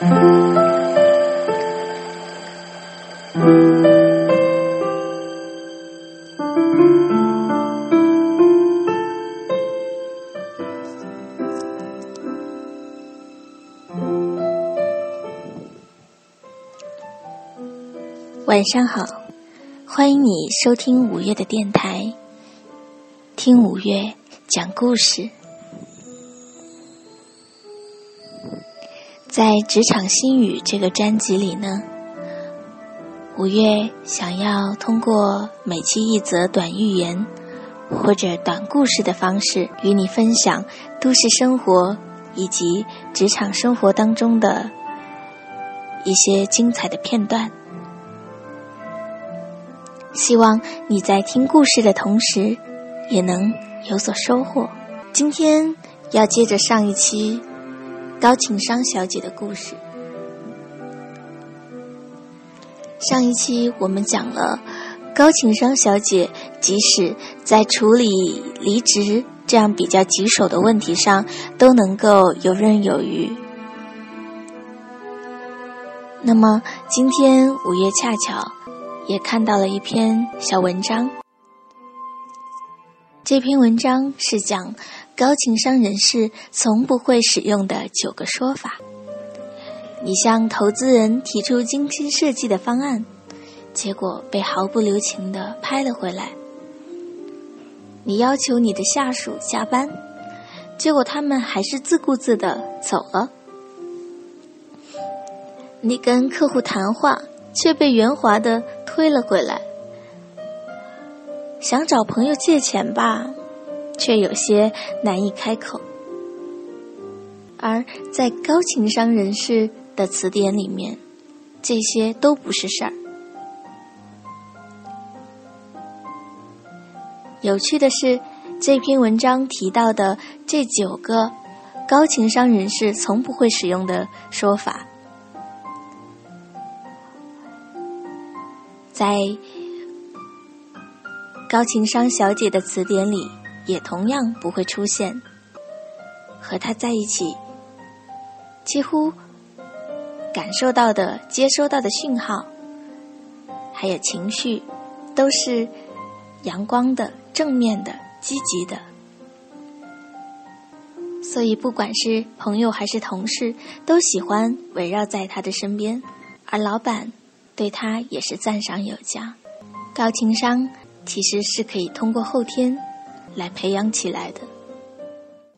晚上好，欢迎你收听五月的电台，听五月讲故事。在《职场心语》这个专辑里呢，五月想要通过每期一则短寓言或者短故事的方式，与你分享都市生活以及职场生活当中的一些精彩的片段。希望你在听故事的同时，也能有所收获。今天要接着上一期高情商小姐的故事。上一期我们讲了高情商小姐，即使在处理离职这样比较棘手的问题上，都能够游刃有余。那么今天五月恰巧。也看到了一篇小文章。这篇文章是讲高情商人士从不会使用的九个说法。你向投资人提出精心设计的方案，结果被毫不留情的拍了回来。你要求你的下属加班，结果他们还是自顾自的走了。你跟客户谈话，却被圆滑的。推了回来，想找朋友借钱吧，却有些难以开口。而在高情商人士的词典里面，这些都不是事儿。有趣的是，这篇文章提到的这九个高情商人士从不会使用的说法。在高情商小姐的词典里，也同样不会出现。和他在一起，几乎感受到的、接收到的讯号，还有情绪，都是阳光的、正面的、积极的。所以，不管是朋友还是同事，都喜欢围绕在他的身边。而老板。对他也是赞赏有加，高情商其实是可以通过后天来培养起来的。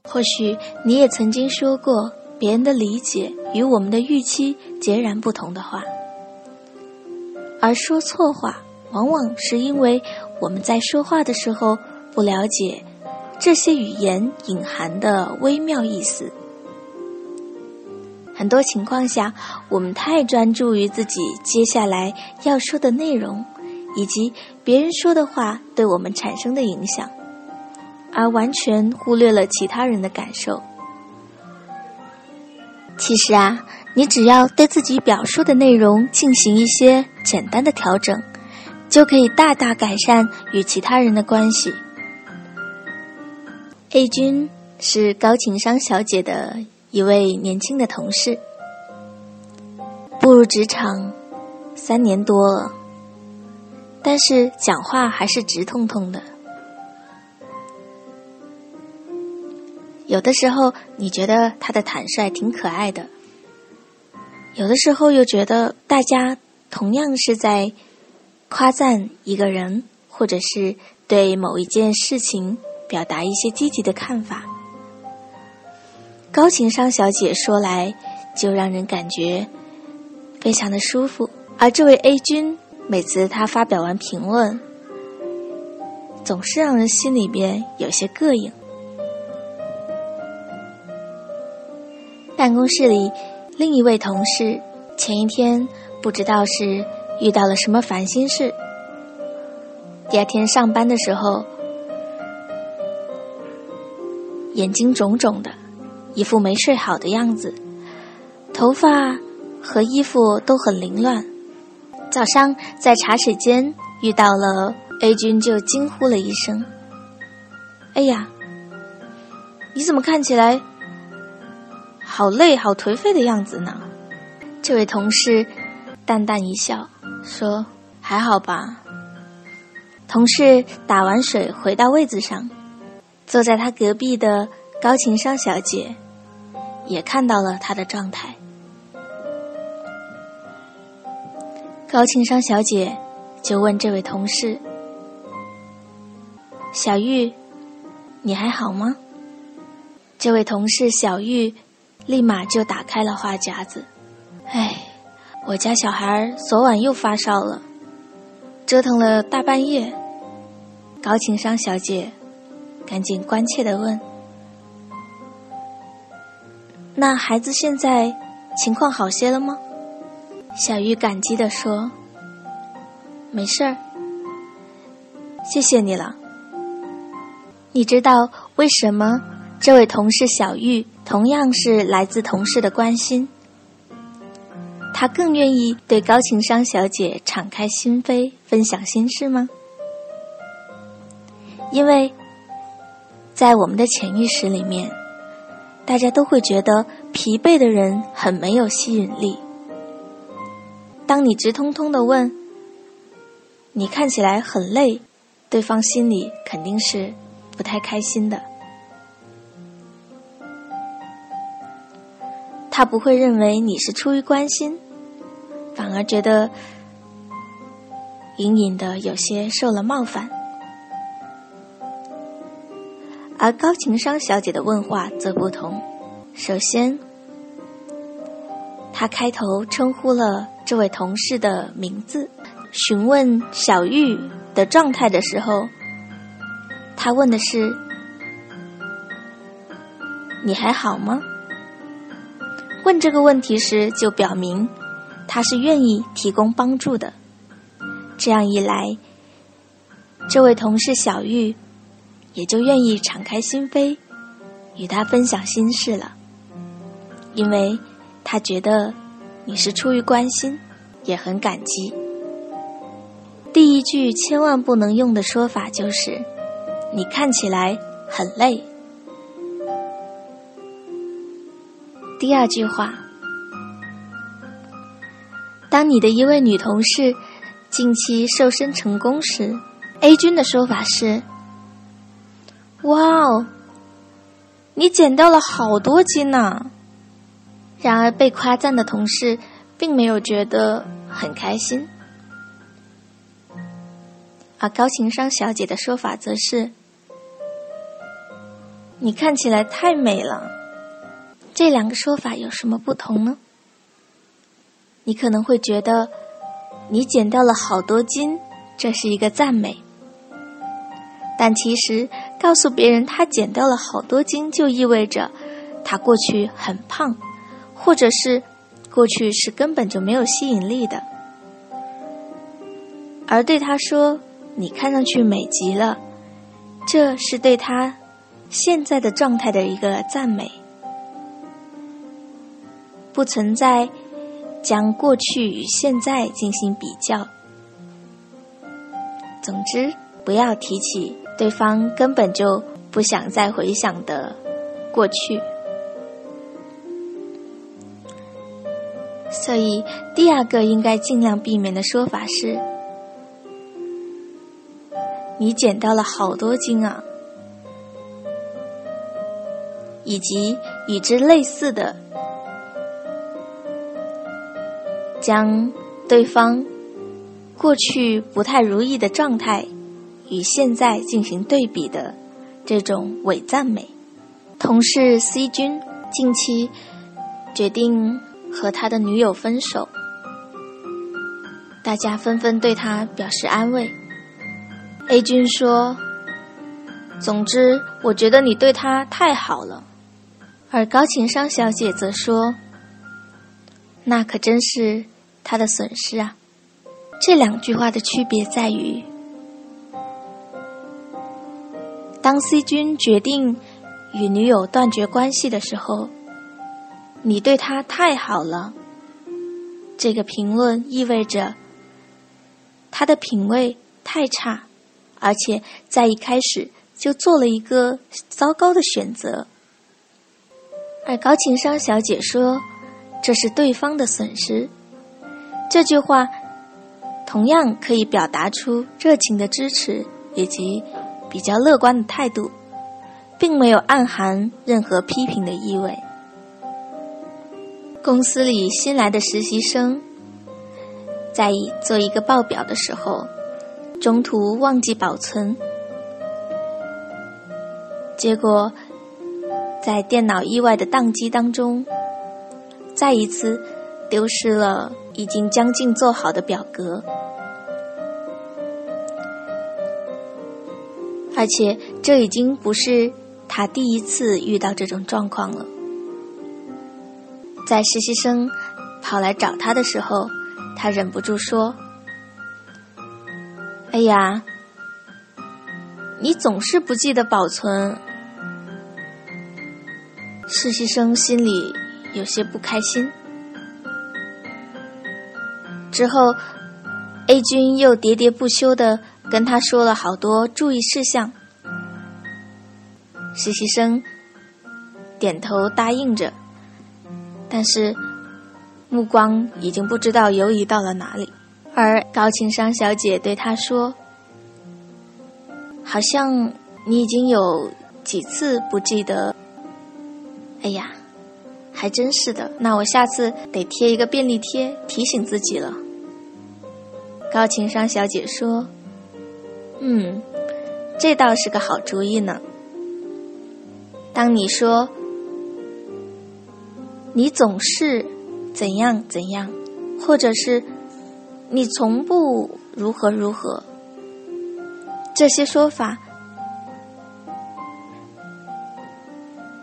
或许你也曾经说过别人的理解与我们的预期截然不同的话，而说错话，往往是因为我们在说话的时候不了解这些语言隐含的微妙意思。很多情况下，我们太专注于自己接下来要说的内容，以及别人说的话对我们产生的影响，而完全忽略了其他人的感受。其实啊，你只要对自己表述的内容进行一些简单的调整，就可以大大改善与其他人的关系。A 君是高情商小姐的。一位年轻的同事步入职场三年多了，但是讲话还是直痛痛的。有的时候你觉得他的坦率挺可爱的，有的时候又觉得大家同样是在夸赞一个人，或者是对某一件事情表达一些积极的看法。高情商小姐说来，就让人感觉非常的舒服。而这位 A 君，每次他发表完评论，总是让人心里边有些膈应。办公室里，另一位同事前一天不知道是遇到了什么烦心事，第二天上班的时候，眼睛肿肿的。一副没睡好的样子，头发和衣服都很凌乱。早上在茶水间遇到了 A 君，就惊呼了一声：“哎呀，你怎么看起来好累、好颓废的样子呢？”这位同事淡淡一笑，说：“还好吧。”同事打完水回到位子上，坐在他隔壁的高情商小姐也看到了他的状态。高情商小姐就问这位同事：“小玉，你还好吗？”这位同事小玉立马就打开了话匣子：“哎，我家小孩昨晚又发烧了，折腾了大半夜。”高情商小姐，赶紧关切的问：“那孩子现在情况好些了吗？”小玉感激的说：“没事儿，谢谢你了。你知道为什么这位同事小玉同样是来自同事的关心，她更愿意对高情商小姐敞开心扉，分享心事吗？”因为，在我们的潜意识里面，大家都会觉得疲惫的人很没有吸引力。当你直通通的问，你看起来很累，对方心里肯定是不太开心的。他不会认为你是出于关心，反而觉得隐隐的有些受了冒犯。而高情商小姐的问话则不同。首先，她开头称呼了这位同事的名字，询问小玉的状态的时候，她问的是：“你还好吗？”问这个问题时，就表明他是愿意提供帮助的。这样一来，这位同事小玉。也就愿意敞开心扉，与他分享心事了，因为他觉得你是出于关心，也很感激。第一句千万不能用的说法就是：“你看起来很累。”第二句话，当你的一位女同事近期瘦身成功时，A 君的说法是。哇哦，你减掉了好多斤呢！然而被夸赞的同事并没有觉得很开心，而高情商小姐的说法则是：“你看起来太美了。”这两个说法有什么不同呢？你可能会觉得你减掉了好多斤，这是一个赞美，但其实。告诉别人他减掉了好多斤，就意味着他过去很胖，或者是过去是根本就没有吸引力的。而对他说：“你看上去美极了。”这是对他现在的状态的一个赞美，不存在将过去与现在进行比较。总之，不要提起。对方根本就不想再回想的过去，所以第二个应该尽量避免的说法是：“你减到了好多斤啊！”以及与之类似的，将对方过去不太如意的状态。与现在进行对比的这种伪赞美，同事 C 君近期决定和他的女友分手，大家纷纷对他表示安慰。A 君说：“总之，我觉得你对他太好了。”而高情商小姐则说：“那可真是他的损失啊。”这两句话的区别在于。当 C 君决定与女友断绝关系的时候，你对他太好了。这个评论意味着他的品味太差，而且在一开始就做了一个糟糕的选择。而高情商小姐说：“这是对方的损失。这句话同样可以表达出热情的支持以及比较乐观的态度，并没有暗含任何批评的意味。公司里新来的实习生在做一个报表的时候，中途忘记保存，结果在电脑意外的宕机当中，再一次丢失了。已经将近做好的表格，而且这已经不是他第一次遇到这种状况了。在实习生跑来找他的时候，他忍不住说：“哎呀，你总是不记得保存。”实习生心里有些不开心。之后，A 君又喋喋不休的跟他说了好多注意事项。实习生点头答应着，但是目光已经不知道游移到了哪里。而高情商小姐对他说：“好像你已经有几次不记得。”哎呀，还真是的。那我下次得贴一个便利贴提醒自己了。高情商小姐说：“嗯，这倒是个好主意呢。当你说你总是怎样怎样，或者是你从不如何如何，这些说法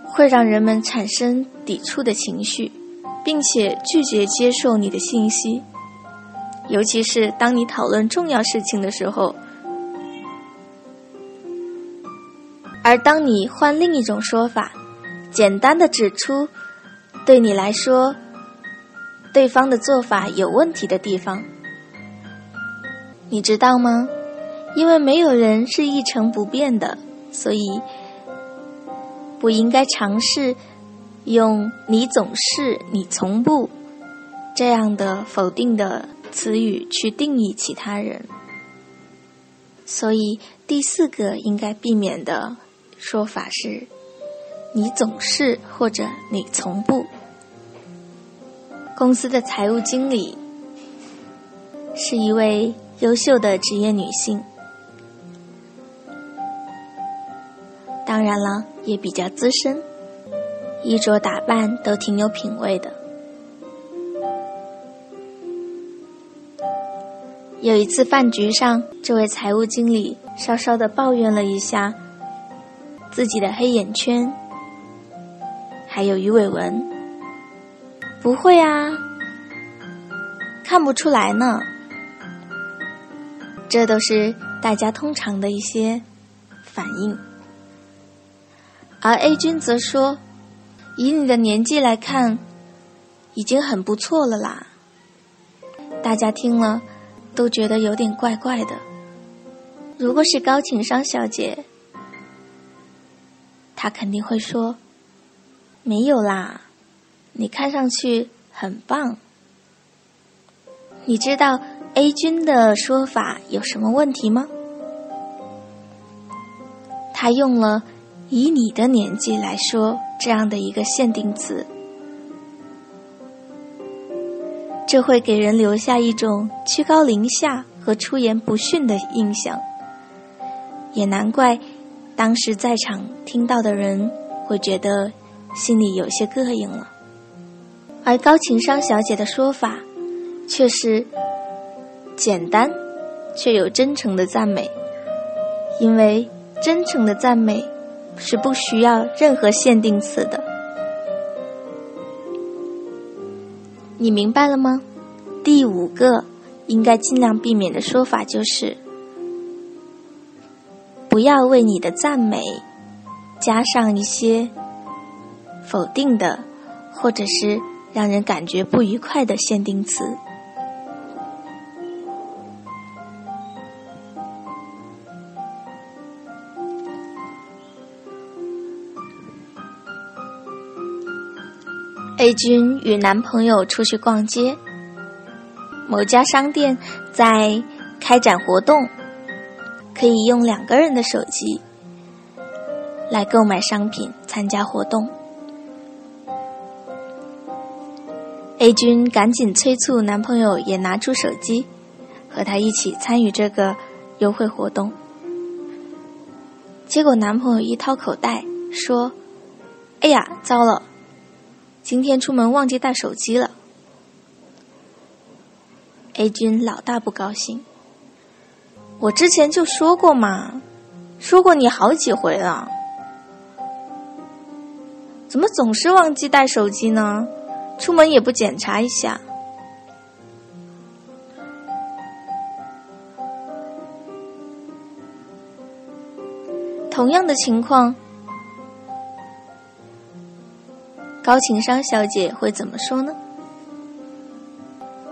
会让人们产生抵触的情绪，并且拒绝接受你的信息。”尤其是当你讨论重要事情的时候，而当你换另一种说法，简单的指出对你来说对方的做法有问题的地方，你知道吗？因为没有人是一成不变的，所以不应该尝试用“你总是”“你从不”这样的否定的。词语去定义其他人，所以第四个应该避免的说法是：你总是或者你从不。公司的财务经理是一位优秀的职业女性，当然了，也比较资深，衣着打扮都挺有品味的。有一次饭局上，这位财务经理稍稍的抱怨了一下自己的黑眼圈，还有鱼尾纹。不会啊，看不出来呢。这都是大家通常的一些反应。而 A 君则说：“以你的年纪来看，已经很不错了啦。”大家听了。都觉得有点怪怪的。如果是高情商小姐，她肯定会说：“没有啦，你看上去很棒。”你知道 A 君的说法有什么问题吗？他用了“以你的年纪来说”这样的一个限定词。这会给人留下一种居高临下和出言不逊的印象，也难怪当时在场听到的人会觉得心里有些膈应了。而高情商小姐的说法却是简单却有真诚的赞美，因为真诚的赞美是不需要任何限定词的。你明白了吗？第五个应该尽量避免的说法就是：不要为你的赞美加上一些否定的，或者是让人感觉不愉快的限定词。A 君与男朋友出去逛街，某家商店在开展活动，可以用两个人的手机来购买商品，参加活动。A 君赶紧催促男朋友也拿出手机，和他一起参与这个优惠活动。结果男朋友一掏口袋说：“哎呀，糟了！今天出门忘记带手机了。”A 君老大不高兴。我之前就说过嘛，说过你好几回了，怎么总是忘记带手机呢？出门也不检查一下。同样的情况，高情商小姐会怎么说呢？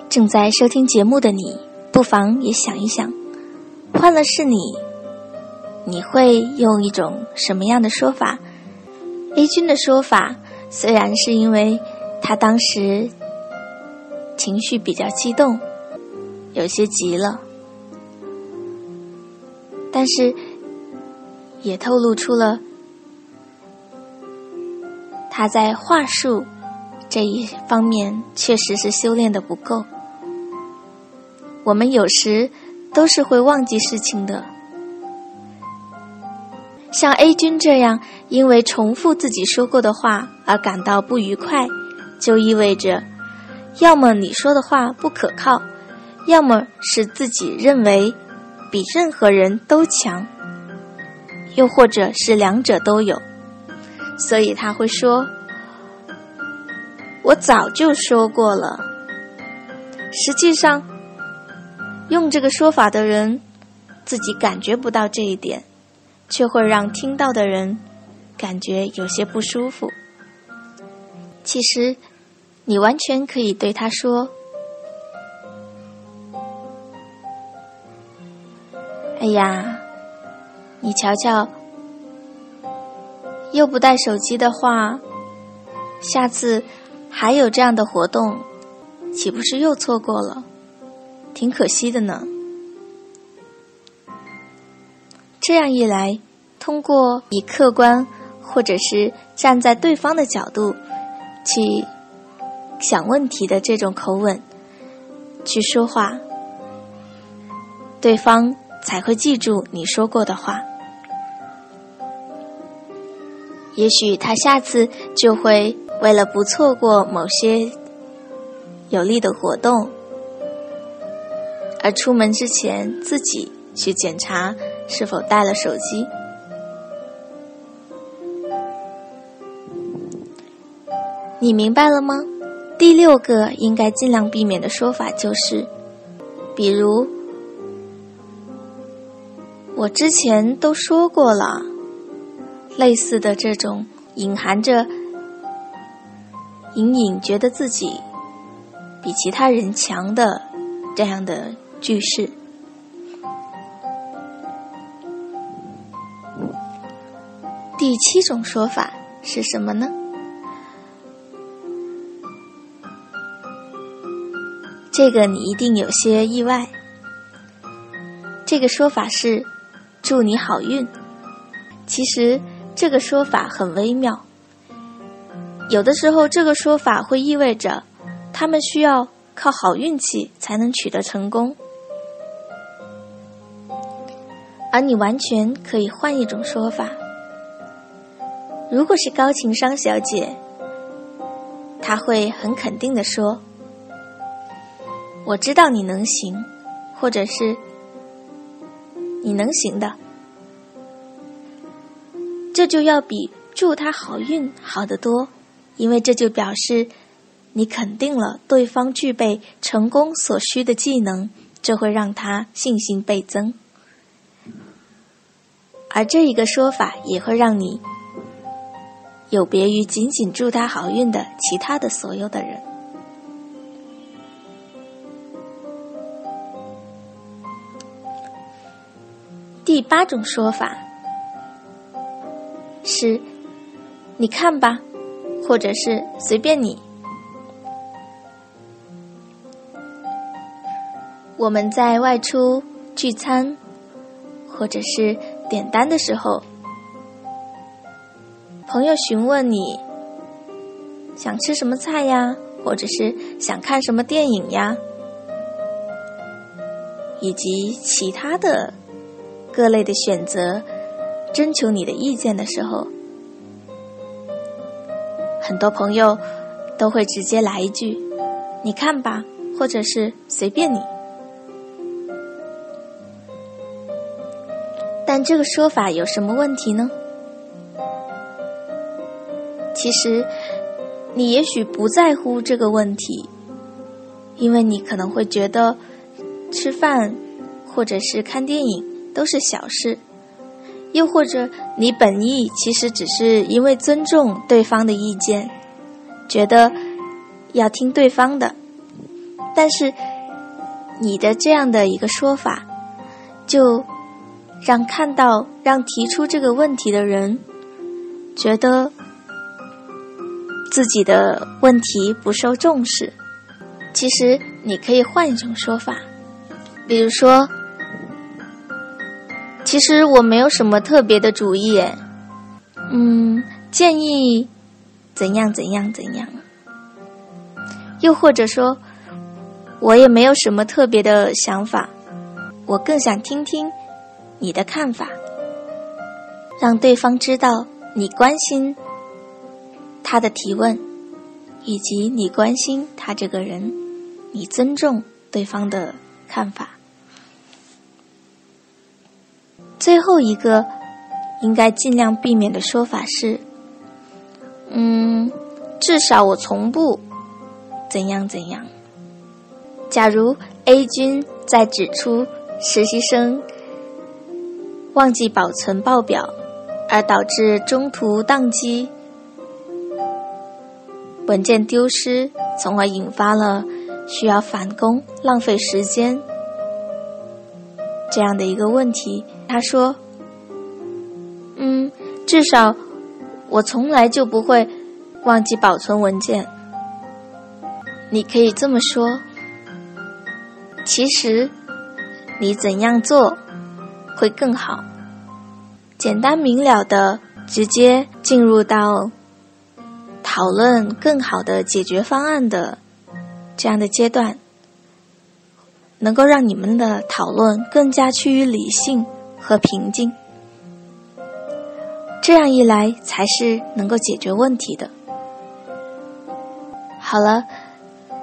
正在收听节目的你，不妨也想一想，换了是你，你会用一种什么样的说法？A 君的说法虽然是因为。他当时情绪比较激动，有些急了，但是也透露出了他在话术这一方面确实是修炼的不够。我们有时都是会忘记事情的，像 A 君这样，因为重复自己说过的话而感到不愉快。就意味着，要么你说的话不可靠，要么是自己认为比任何人都强，又或者是两者都有。所以他会说：“我早就说过了。”实际上，用这个说法的人自己感觉不到这一点，却会让听到的人感觉有些不舒服。其实，你完全可以对他说：“哎呀，你瞧瞧，又不带手机的话，下次还有这样的活动，岂不是又错过了？挺可惜的呢。”这样一来，通过以客观或者是站在对方的角度。去想问题的这种口吻去说话，对方才会记住你说过的话。也许他下次就会为了不错过某些有利的活动，而出门之前自己去检查是否带了手机。你明白了吗？第六个应该尽量避免的说法就是，比如我之前都说过了，类似的这种隐含着隐隐觉得自己比其他人强的这样的句式。第七种说法是什么呢？这个你一定有些意外。这个说法是“祝你好运”，其实这个说法很微妙。有的时候，这个说法会意味着他们需要靠好运气才能取得成功，而你完全可以换一种说法。如果是高情商小姐，她会很肯定的说。我知道你能行，或者是你能行的，这就要比祝他好运好得多，因为这就表示你肯定了对方具备成功所需的技能，这会让他信心倍增，而这一个说法也会让你有别于仅仅祝他好运的其他的所有的人。第八种说法是你看吧或者是随便你。我们在外出聚餐或者是点单的时候朋友询问你想吃什么菜呀或者是想看什么电影呀以及其他的各类的选择征求你的意见的时候，很多朋友都会直接来一句：“你看吧。”或者是随便你，但这个说法有什么问题呢？其实，你也许不在乎这个问题，因为你可能会觉得吃饭或者是看电影都是小事，又或者你本意其实只是因为尊重对方的意见，觉得要听对方的。但是，你的这样的一个说法，就让看到、让提出这个问题的人觉得自己的问题不受重视。其实，你可以换一种说法，比如说：“其实我没有什么特别的主意，嗯，建议怎样怎样怎样。”又或者说。我也没有什么特别的想法，我更想听听你的看法，让对方知道你关心他的提问，以及你关心他这个人，你尊重对方的看法。最后一个应该尽量避免的说法是：嗯，至少我从不怎样怎样。假如 A 君在指出实习生忘记保存报表，而导致中途宕机、文件丢失，从而引发了需要返工、浪费时间这样的一个问题，他说：“嗯，至少我从来就不会忘记保存文件。”你可以这么说。其实，你怎样做会更好？简单明了的直接进入到讨论更好的解决方案的这样的阶段，能够让你们的讨论更加趋于理性和平静。这样一来，才是能够解决问题的。好了，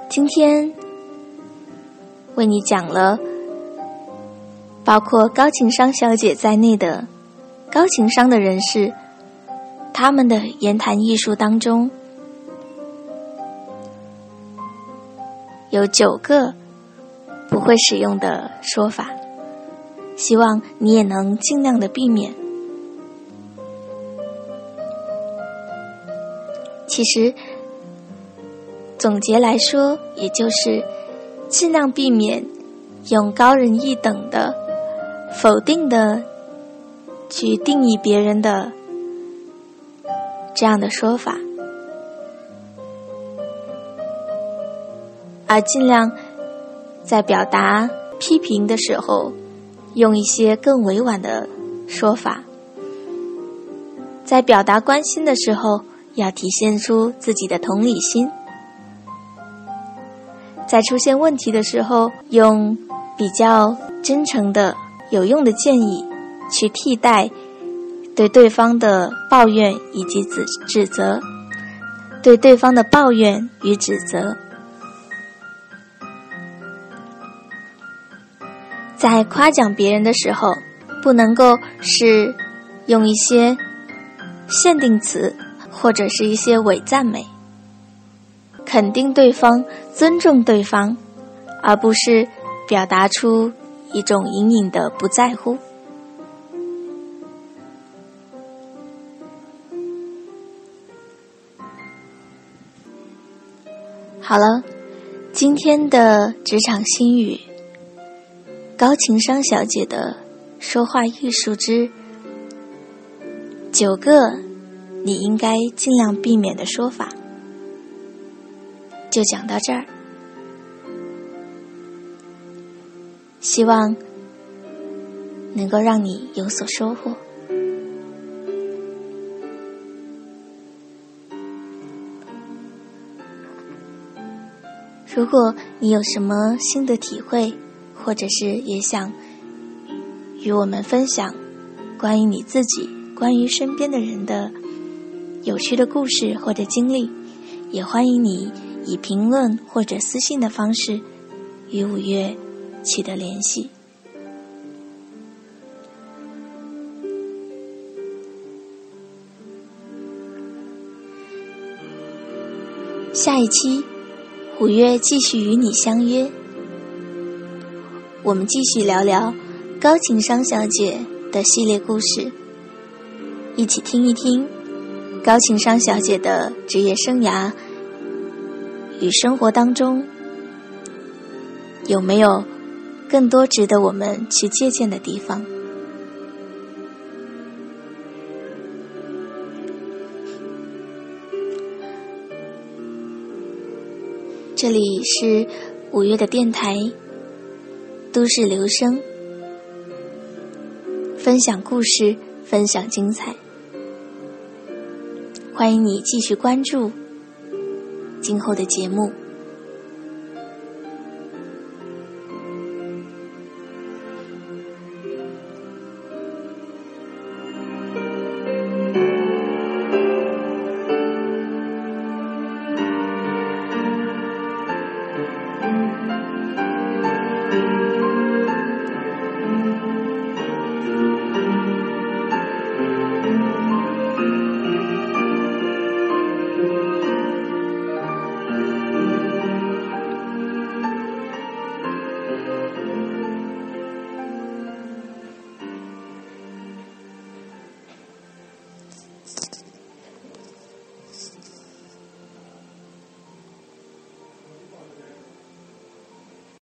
今天。为你讲了包括高情商小姐在内的高情商的人士，他们的言谈艺术当中有九个不会使用的说法，希望你也能尽量的避免。其实总结来说，也就是。尽量避免用高人一等的、否定的去定义别人的这样的说法，而尽量在表达批评的时候用一些更委婉的说法，在表达关心的时候要体现出自己的同理心。在出现问题的时候，用比较真诚的、有用的建议去替代对对方的抱怨以及指指责，对对方的抱怨与指责，在夸奖别人的时候，不能够是用一些限定词或者是一些伪赞美。肯定对方，尊重对方，而不是表达出一种隐隐的不在乎。好了，今天的职场心语，高情商小姐的说话艺术之九个你应该尽量避免的说法。就讲到这儿。希望能够让你有所收获。如果你有什么新的体会，或者是也想与我们分享关于你自己、关于身边的人的有趣的故事或者经历，也欢迎你以评论或者私信的方式与五月取得联系。下一期。五月继续与你相约，我们继续聊聊高情商小姐的系列故事，一起听一听高情商小姐的职业生涯与生活当中有没有更多值得我们去借鉴的地方。这里是五月的电台，都市留声，分享故事，分享精彩。欢迎你继续关注今后的节目。